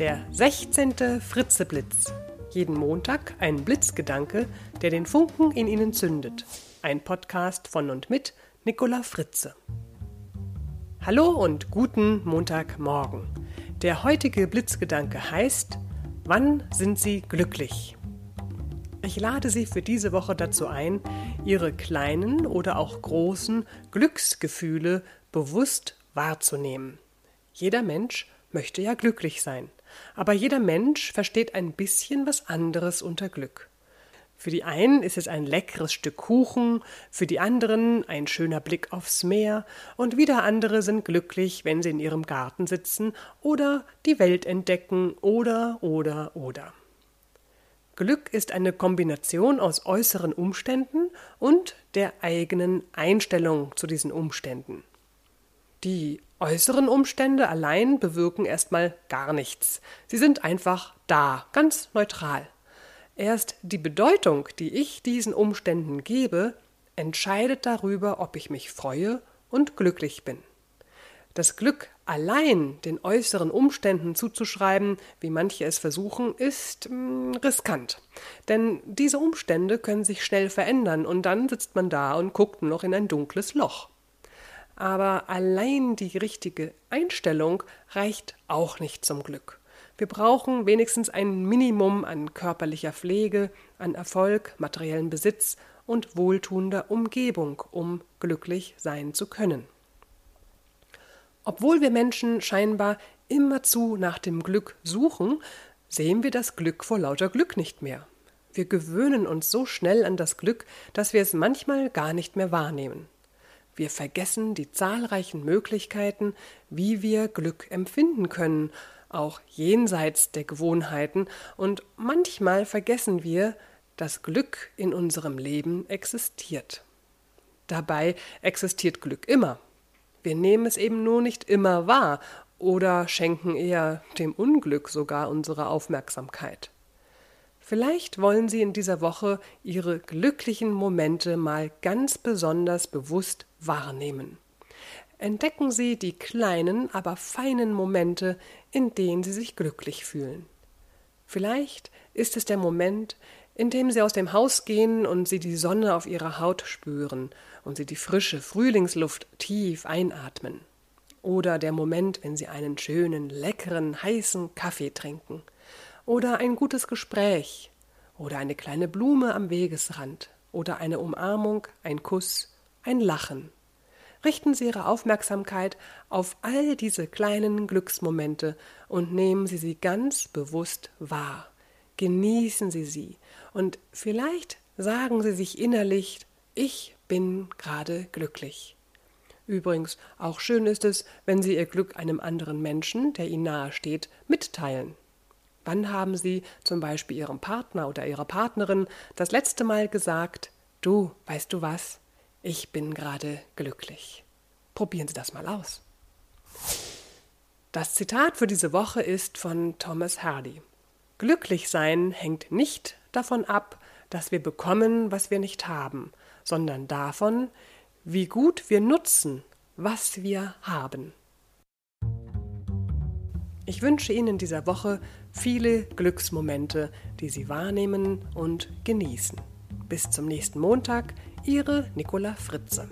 Der 16. Fritzeblitz. Jeden Montag ein Blitzgedanke, der den Funken in Ihnen zündet. Ein Podcast von und mit Nicola Fritze. Hallo und guten Montagmorgen. Der heutige Blitzgedanke heißt, wann sind Sie glücklich? Ich lade Sie für diese Woche dazu ein, Ihre kleinen oder auch großen Glücksgefühle bewusst wahrzunehmen. Jeder Mensch möchte ja glücklich sein, aber jeder Mensch versteht ein bisschen was anderes unter Glück. Für die einen ist es ein leckeres Stück Kuchen, für die anderen ein schöner Blick aufs Meer, und wieder andere sind glücklich, wenn sie in ihrem Garten sitzen oder die Welt entdecken oder oder oder. Glück ist eine Kombination aus äußeren Umständen und der eigenen Einstellung zu diesen Umständen. Die äußeren Umstände allein bewirken erstmal gar nichts. Sie sind einfach da, ganz neutral. Erst die Bedeutung, die ich diesen Umständen gebe, entscheidet darüber, ob ich mich freue und glücklich bin. Das Glück allein den äußeren Umständen zuzuschreiben, wie manche es versuchen, ist mh, hm, riskant. Denn diese Umstände können sich schnell verändern und dann sitzt man da und guckt noch in ein dunkles Loch aber allein die richtige Einstellung reicht auch nicht zum Glück. Wir brauchen wenigstens ein Minimum an körperlicher Pflege, an Erfolg, materiellen Besitz und wohltuender Umgebung, um glücklich sein zu können. Obwohl wir Menschen scheinbar immerzu nach dem Glück suchen, sehen wir das Glück vor lauter Glück nicht mehr. Wir gewöhnen uns so schnell an das Glück, dass wir es manchmal gar nicht mehr wahrnehmen. Wir vergessen die zahlreichen Möglichkeiten, wie wir Glück empfinden können, auch jenseits der Gewohnheiten, und manchmal vergessen wir, dass Glück in unserem Leben existiert. Dabei existiert Glück immer. Wir nehmen es eben nur nicht immer wahr oder schenken eher dem Unglück sogar unsere Aufmerksamkeit. Vielleicht wollen Sie in dieser Woche Ihre glücklichen Momente mal ganz besonders bewusst wahrnehmen. Entdecken Sie die kleinen, aber feinen Momente, in denen Sie sich glücklich fühlen. Vielleicht ist es der Moment, in dem Sie aus dem Haus gehen und Sie die Sonne auf Ihrer Haut spüren und Sie die frische Frühlingsluft tief einatmen. Oder der Moment, wenn Sie einen schönen, leckeren, heißen Kaffee trinken oder ein gutes Gespräch oder eine kleine Blume am Wegesrand oder eine Umarmung, ein Kuss, ein Lachen. Richten Sie Ihre Aufmerksamkeit auf all diese kleinen Glücksmomente und nehmen Sie sie ganz bewusst wahr. Genießen Sie sie und vielleicht sagen Sie sich innerlich, ich bin gerade glücklich. Übrigens, auch schön ist es, wenn Sie Ihr Glück einem anderen Menschen, der Ihnen nahe steht, mitteilen. Wann haben Sie zum Beispiel Ihrem Partner oder Ihrer Partnerin das letzte Mal gesagt, du, weißt du was, ich bin gerade glücklich. Probieren Sie das mal aus. Das Zitat für diese Woche ist von Thomas Hardy. Glücklich sein hängt nicht davon ab, dass wir bekommen, was wir nicht haben, sondern davon, wie gut wir nutzen, was wir haben. Ich wünsche Ihnen in dieser Woche viele Glücksmomente, die Sie wahrnehmen und genießen. Bis zum nächsten Montag, Ihre Nicola Fritze.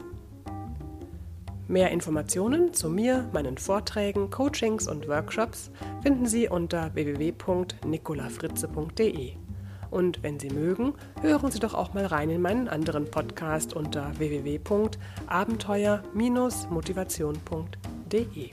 Mehr Informationen zu mir, meinen Vorträgen, Coachings und Workshops finden Sie unter www.nicolafritze.de. Und wenn Sie mögen, hören Sie doch auch mal rein in meinen anderen Podcast unter www.abenteuer-motivation.de.